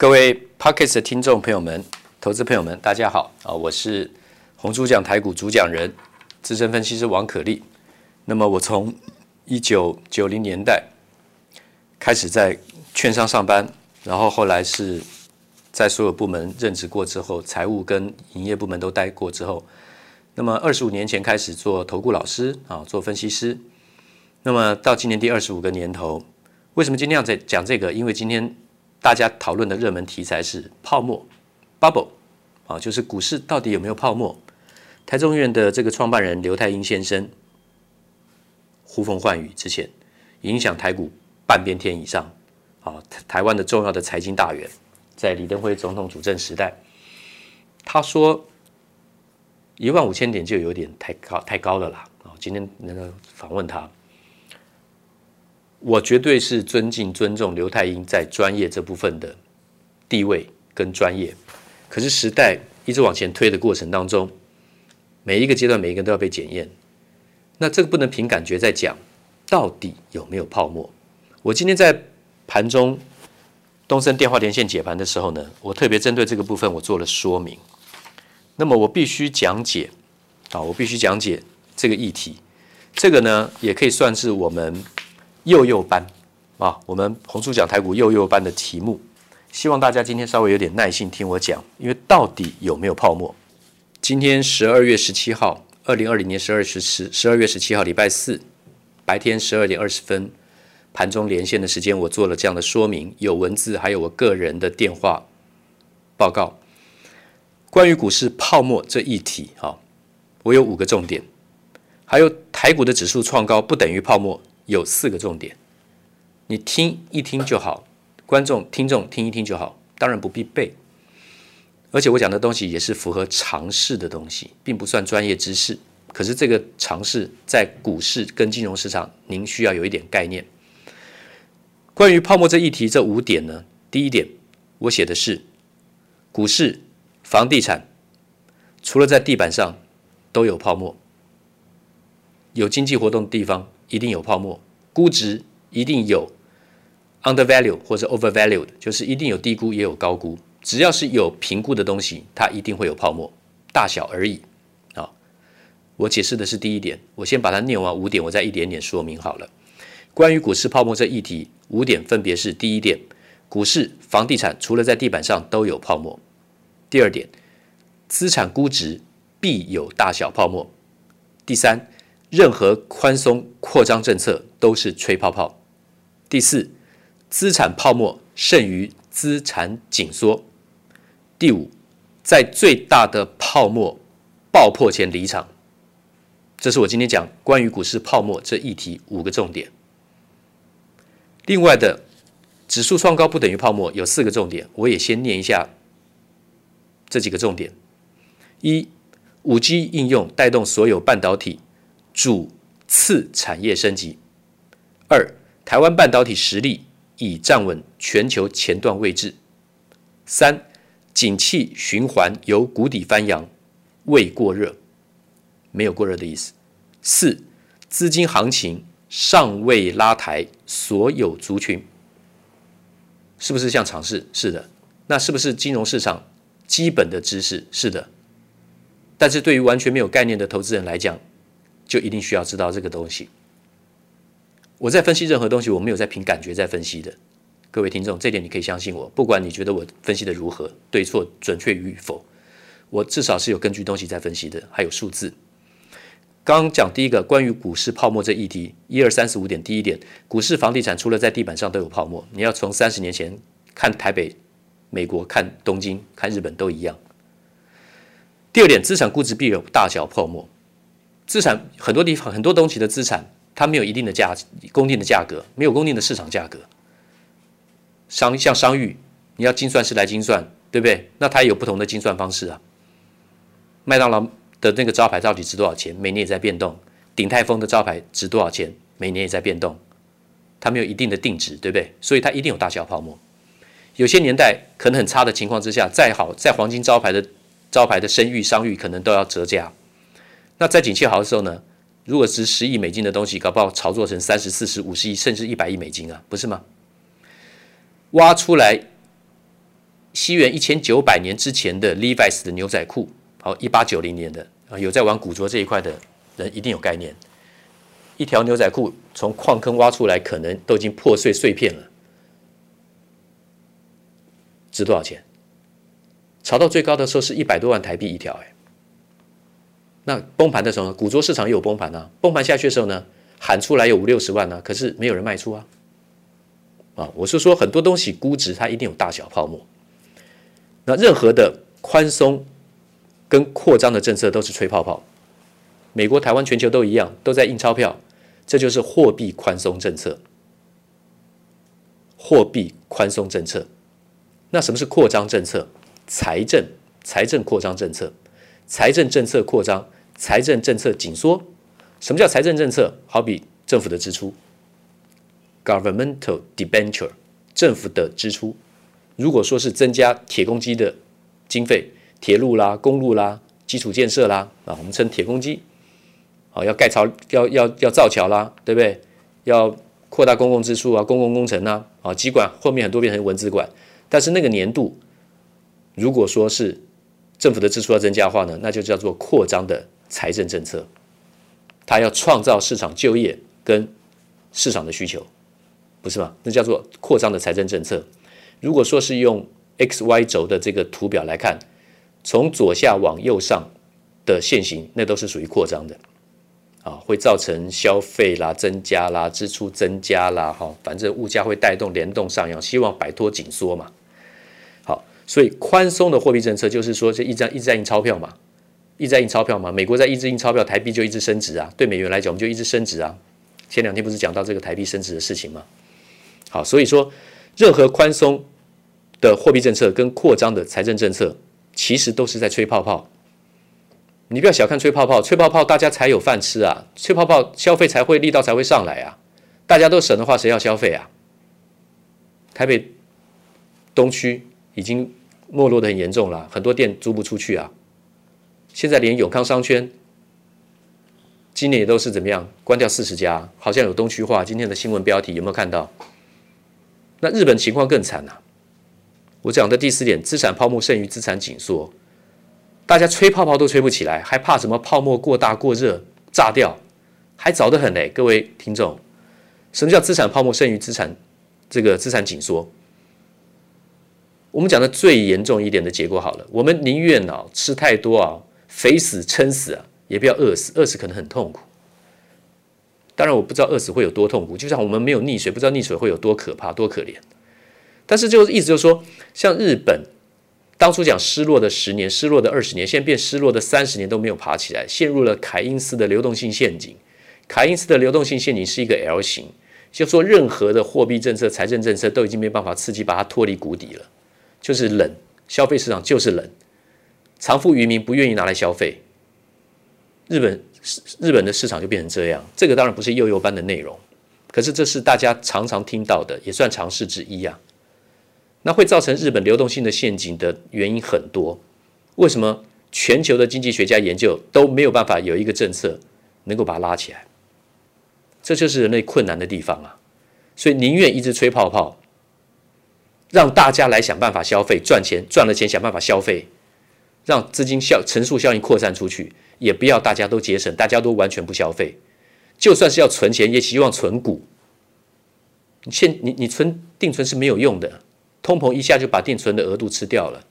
各位 Pocket 的听众朋友们、投资朋友们，大家好啊！我是红猪讲台股主讲人、资深分析师王可立。那么我从一九九零年代开始在券商上班，然后后来是在所有部门任职过之后，财务跟营业部门都待过之后，那么二十五年前开始做投顾老师啊，做分析师。那么到今年第二十五个年头。为什么今天要在讲这个？因为今天大家讨论的热门题材是泡沫 （bubble） 啊，就是股市到底有没有泡沫？台中院的这个创办人刘泰英先生呼风唤雨之前，影响台股半边天以上啊，台湾的重要的财经大员，在李登辉总统主政时代，他说一万五千点就有点太高太高了啦啊！今天那个访问他。我绝对是尊敬、尊重刘太英在专业这部分的地位跟专业。可是时代一直往前推的过程当中，每一个阶段每一个人都要被检验。那这个不能凭感觉在讲，到底有没有泡沫？我今天在盘中东森电话连线解盘的时候呢，我特别针对这个部分我做了说明。那么我必须讲解啊，我必须讲解这个议题。这个呢，也可以算是我们。幼幼班啊，我们红猪讲台股幼幼班的题目，希望大家今天稍微有点耐心听我讲，因为到底有没有泡沫？今天十二月十七号，二零二零年十二十十十二月十七号礼拜四白天十二点二十分盘中连线的时间，我做了这样的说明，有文字，还有我个人的电话报告。关于股市泡沫这议题，哈，我有五个重点，还有台股的指数创高不等于泡沫。有四个重点，你听一听就好，观众、听众听一听就好，当然不必背。而且我讲的东西也是符合常识的东西，并不算专业知识。可是这个常识在股市跟金融市场，您需要有一点概念。关于泡沫这议题，这五点呢，第一点我写的是，股市、房地产除了在地板上都有泡沫，有经济活动的地方。一定有泡沫，估值一定有 undervalue 或者 overvalued，就是一定有低估也有高估。只要是有评估的东西，它一定会有泡沫，大小而已。啊，我解释的是第一点，我先把它念完五点，我再一点点说明好了。关于股市泡沫这议题，五点分别是：第一点，股市、房地产除了在地板上都有泡沫；第二点，资产估值必有大小泡沫；第三。任何宽松扩张政策都是吹泡泡。第四，资产泡沫胜于资产紧缩。第五，在最大的泡沫爆破前离场。这是我今天讲关于股市泡沫这议题五个重点。另外的指数创高不等于泡沫，有四个重点，我也先念一下这几个重点：一，五 G 应用带动所有半导体。主次产业升级。二，台湾半导体实力已站稳全球前段位置。三，景气循环由谷底翻扬，未过热，没有过热的意思。四，资金行情尚未拉抬所有族群，是不是像尝试？是的。那是不是金融市场基本的知识？是的。但是对于完全没有概念的投资人来讲，就一定需要知道这个东西。我在分析任何东西，我没有在凭感觉在分析的。各位听众，这点你可以相信我。不管你觉得我分析的如何，对错准确与否，我至少是有根据东西在分析的，还有数字。刚讲第一个关于股市泡沫这议题，一二三四五点。第一点，股市房地产除了在地板上都有泡沫，你要从三十年前看台北、美国、看东京、看日本都一样。第二点，资产估值必有大小泡沫。资产很多地方很多东西的资产，它没有一定的价公定的价格，没有公定的市场价格。商像商誉，你要精算师来精算，对不对？那它也有不同的精算方式啊。麦当劳的那个招牌到底值多少钱？每年也在变动。鼎泰丰的招牌值多少钱？每年也在变动。它没有一定的定值，对不对？所以它一定有大小泡沫。有些年代可能很差的情况之下，再好再黄金招牌的招牌的声誉商誉，可能都要折价。那在景气好的时候呢？如果值十亿美金的东西，搞不好炒作成三十四十五十亿，甚至一百亿美金啊，不是吗？挖出来西元一千九百年之前的 Levi's 的牛仔裤，好，一八九零年的啊，有在玩古着这一块的人一定有概念。一条牛仔裤从矿坑挖出来，可能都已经破碎碎片了，值多少钱？炒到最高的时候是一百多万台币一条，哎。那崩盘的时候呢？古着市场也有崩盘啊。崩盘下去的时候呢，喊出来有五六十万呢，可是没有人卖出啊。啊，我是说很多东西估值它一定有大小泡沫。那任何的宽松跟扩张的政策都是吹泡泡。美国、台湾、全球都一样，都在印钞票，这就是货币宽松政策。货币宽松政策。那什么是扩张政策？财政财政扩张政策，财政政策扩张，财政政策紧缩。什么叫财政政策？好比政府的支出。Governmental debenture，政府的支出，如果说是增加铁公鸡的经费，铁路啦、公路啦、基础建设啦，啊，我们称铁公鸡，啊，要盖桥，要要要造桥啦，对不对？要扩大公共支出啊，公共工程啊，啊，机管后面很多变成文字管，但是那个年度，如果说是政府的支出要增加的话呢，那就叫做扩张的财政政策，它要创造市场就业跟市场的需求。不是吗？那叫做扩张的财政政策。如果说是用 x y 轴的这个图表来看，从左下往右上的线型，那都是属于扩张的，啊，会造成消费啦增加啦，支出增加啦，哈，反正物价会带动联动上扬，希望摆脱紧缩嘛。好，所以宽松的货币政策就是说，这一张一直在印钞票嘛，一直在印钞票嘛。美国在一直印钞票，台币就一直升值啊。对美元来讲，我们就一直升值啊。前两天不是讲到这个台币升值的事情吗？好，所以说，任何宽松的货币政策跟扩张的财政政策，其实都是在吹泡泡。你不要小看吹泡泡，吹泡泡大家才有饭吃啊，吹泡泡消费才会力道才会上来啊。大家都省的话，谁要消费啊？台北东区已经没落得很严重了，很多店租不出去啊。现在连永康商圈今年也都是怎么样，关掉四十家，好像有东区化。今天的新闻标题有没有看到？那日本情况更惨啊！我讲的第四点，资产泡沫剩余资产紧缩，大家吹泡泡都吹不起来，还怕什么泡沫过大过热炸掉？还早得很嘞，各位听众。什么叫资产泡沫剩余资产这个资产紧缩？我们讲的最严重一点的结果好了，我们宁愿啊吃太多啊，肥死撑死啊，也不要饿死，饿死可能很痛苦。当然，我不知道饿死会有多痛苦，就像我们没有溺水，不知道溺水会有多可怕、多可怜。但是，就意思就是说，像日本当初讲失落的十年、失落的二十年，现在变失落的三十年都没有爬起来，陷入了凯因斯的流动性陷阱。凯因斯的流动性陷阱是一个 L 型，就说任何的货币政策、财政政策都已经没办法刺激，把它脱离谷底了，就是冷，消费市场就是冷，藏富于民，不愿意拿来消费。日本。日本的市场就变成这样，这个当然不是幼幼班的内容，可是这是大家常常听到的，也算常识之一啊。那会造成日本流动性的陷阱的原因很多，为什么全球的经济学家研究都没有办法有一个政策能够把它拉起来？这就是人类困难的地方啊！所以宁愿一直吹泡泡，让大家来想办法消费赚钱，赚了钱想办法消费，让资金效乘数效应扩散出去。也不要大家都节省，大家都完全不消费。就算是要存钱，也希望存股。你现你你存定存是没有用的，通膨一下就把定存的额度吃掉了。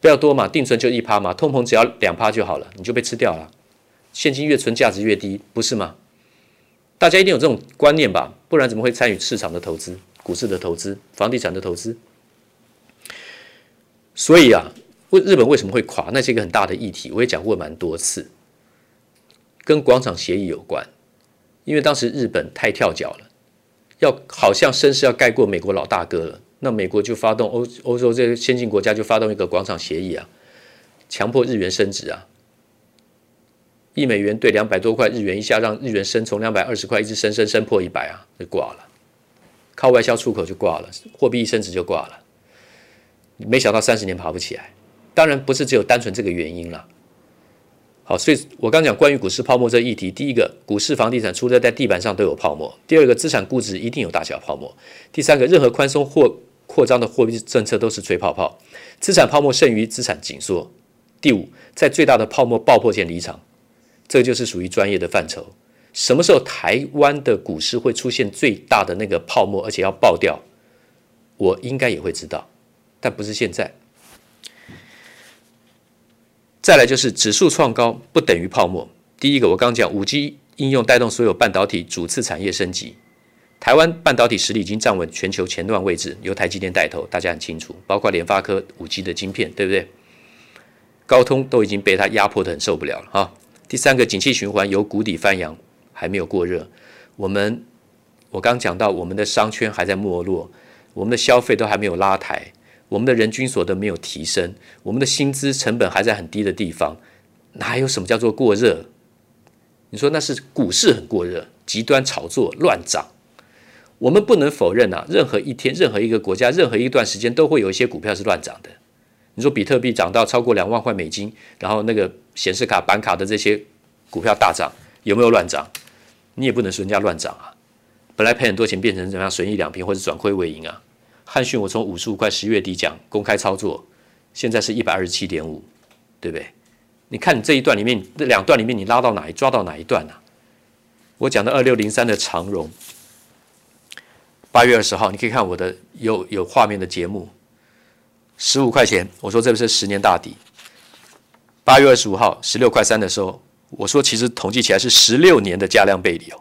不要多嘛，定存就一趴嘛，通膨只要两趴就好了，你就被吃掉了。现金越存价值越低，不是吗？大家一定有这种观念吧？不然怎么会参与市场的投资、股市的投资、房地产的投资？所以啊。为日本为什么会垮？那是一个很大的议题，我也讲过蛮多次，跟广场协议有关。因为当时日本太跳脚了，要好像声势要盖过美国老大哥了，那美国就发动欧欧洲这些先进国家就发动一个广场协议啊，强迫日元升值啊，一美元兑两百多块日元，一下让日元升从两百二十块一直升升升破一百啊，就挂了，靠外销出口就挂了，货币一升值就挂了，没想到三十年爬不起来。当然不是只有单纯这个原因了。好，所以我刚讲关于股市泡沫这议题，第一个，股市房地产除了在地板上都有泡沫；第二个，资产估值一定有大小泡沫；第三个，任何宽松货扩张的货币政策都是吹泡泡，资产泡沫剩余资产紧缩。第五，在最大的泡沫爆破前离场，这就是属于专业的范畴。什么时候台湾的股市会出现最大的那个泡沫，而且要爆掉？我应该也会知道，但不是现在。再来就是指数创高不等于泡沫。第一个，我刚讲五 G 应用带动所有半导体主次产业升级，台湾半导体实力已经站稳全球前段位置，由台积电带头，大家很清楚，包括联发科五 G 的晶片，对不对？高通都已经被它压迫得很受不了了哈。第三个，景气循环由谷底翻扬。还没有过热，我们我刚讲到，我们的商圈还在没落，我们的消费都还没有拉抬，我们的人均所得没有提升，我们的薪资成本还在很低的地方，哪有什么叫做过热？你说那是股市很过热，极端炒作乱涨。我们不能否认啊，任何一天、任何一个国家、任何一段时间都会有一些股票是乱涨的。你说比特币涨到超过两万块美金，然后那个显示卡、板卡的这些股票大涨，有没有乱涨？你也不能说人家乱涨啊，本来赔很多钱变成怎么样损益两平或者转亏为盈啊？汉讯我从五十五块十月底讲公开操作，现在是一百二十七点五，对不对？你看你这一段里面这两段里面你拉到哪一抓到哪一段啊？我讲的二六零三的长荣，八月二十号你可以看我的有有画面的节目，十五块钱我说这不是十年大底，八月二十五号十六块三的时候。我说，其实统计起来是十六年的价量背离哦。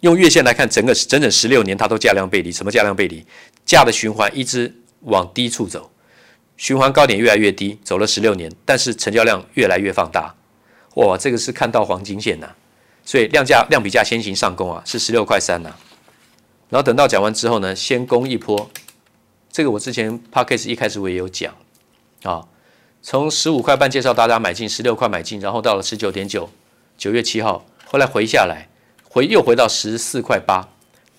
用月线来看，整个整整十六年，它都价量背离。什么价量背离？价的循环一直往低处走，循环高点越来越低，走了十六年，但是成交量越来越放大。哇，这个是看到黄金线呐、所以量价量比价先行上攻啊，是十六块三呐。然后等到讲完之后呢，先攻一波。这个我之前 Podcast 一开始我也有讲啊。从十五块半介绍大家买进，十六块买进，然后到了十九点九，九月七号，后来回下来，回又回到十四块八。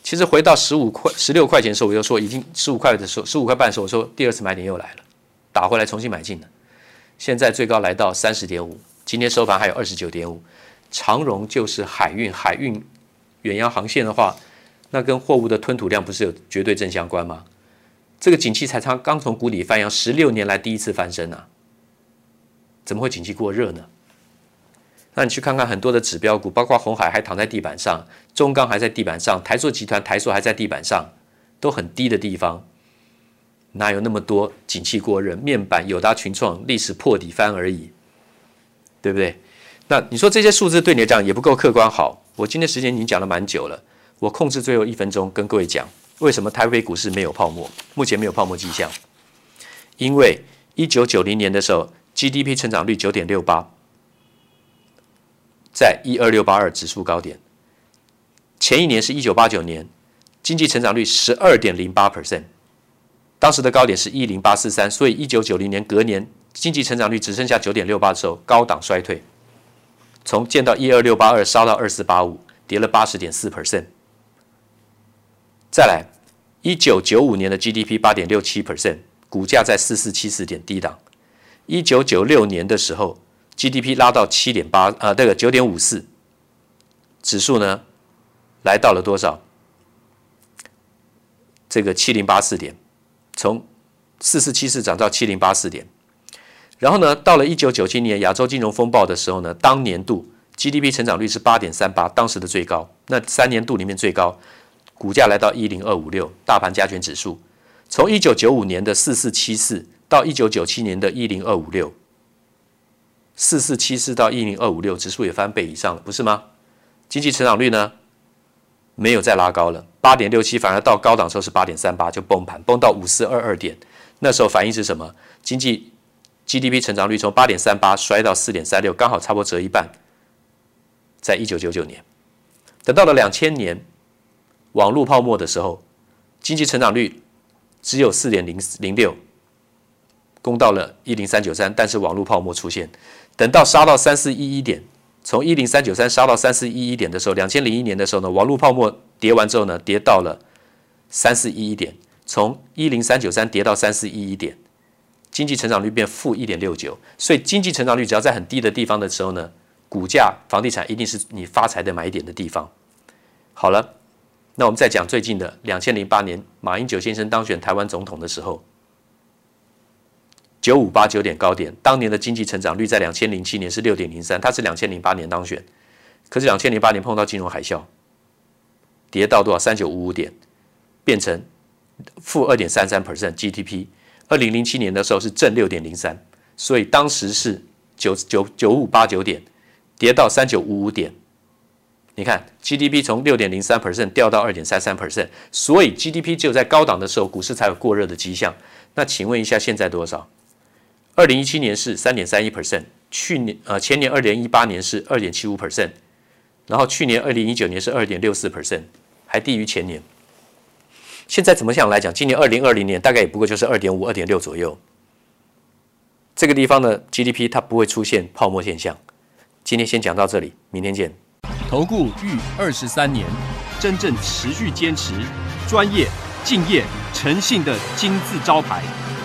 其实回到十五块、十六块钱的时候，我就说已经十五块的时候，十五块半的时候，我说第二次买点又来了，打回来重新买进了。现在最高来到三十点五，今天收盘还有二十九点五。长荣就是海运，海运远洋航线的话，那跟货物的吞吐量不是有绝对正相关吗？这个景气才刚刚从谷底翻扬，十六年来第一次翻身啊！怎么会景气过热呢？那你去看看很多的指标股，包括鸿海还躺在地板上，中钢还在地板上，台塑集团台塑还在地板上，都很低的地方，哪有那么多景气过热？面板友达群创历史破底翻而已，对不对？那你说这些数字对你来讲也不够客观好。我今天时间已经讲了蛮久了，我控制最后一分钟跟各位讲，为什么台北股市没有泡沫？目前没有泡沫迹象，因为一九九零年的时候。GDP 成长率九点六八，在一二六八二指数高点。前一年是一九八九年，经济成长率十二点零八 percent，当时的高点是一零八四三，所以一九九零年隔年经济成长率只剩下九点六八的时候，高档衰退，从见到一二六八二烧到二四八五，跌了八十点四 percent。再来，一九九五年的 GDP 八点六七 percent，股价在四四七四点低档。一九九六年的时候，GDP 拉到七点八啊，这个九点五四，指数呢来到了多少？这个七零八四点，从四四七四涨到七零八四点。然后呢，到了一九九七年亚洲金融风暴的时候呢，当年度 GDP 成长率是八点三八，当时的最高。那三年度里面最高，股价来到一零二五六，大盘加权指数从一九九五年的四四七四。到一九九七年的一零二五六，四四七四到一零二五六，指数也翻倍以上了，不是吗？经济成长率呢，没有再拉高了，八点六七，反而到高档时候是八点三八，就崩盘，崩到五四二二点。那时候反应是什么？经济 GDP 成长率从八点三八摔到四点三六，刚好差不多折一半。在一九九九年，等到了两千年网络泡沫的时候，经济成长率只有四点零零六。攻到了一零三九三，但是网络泡沫出现，等到杀到三四一一点，从一零三九三杀到三四一一点的时候，两千零一年的时候呢，网络泡沫跌完之后呢，跌到了三四一一点，从一零三九三跌到三四一一点，经济成长率变负一点六九，所以经济成长率只要在很低的地方的时候呢，股价房地产一定是你发财的买点的地方。好了，那我们再讲最近的两千零八年，马英九先生当选台湾总统的时候，九五八九点高点，当年的经济成长率在两千零七年是六点零三，他是两千零八年当选，可是两千零八年碰到金融海啸，跌到多少三九五五点，变成负二点三三 percent GDP，二零零七年的时候是正六点零三，所以当时是九九九五八九点，跌到三九五五点。你看 GDP 从六点零三 percent 掉到二点三三 percent，所以 GDP 只有在高档的时候，股市才有过热的迹象。那请问一下，现在多少？二零一七年是三点三一 percent，去年呃前年二零一八年是二点七五 percent，然后去年二零一九年是二点六四 percent，还低于前年。现在怎么想来讲，今年二零二零年大概也不过就是二点五、二点六左右。这个地方的 GDP 它不会出现泡沫现象。今天先讲到这里，明天见。投顾逾二十三年，真正持续坚持、专业、敬业、诚信的金字招牌。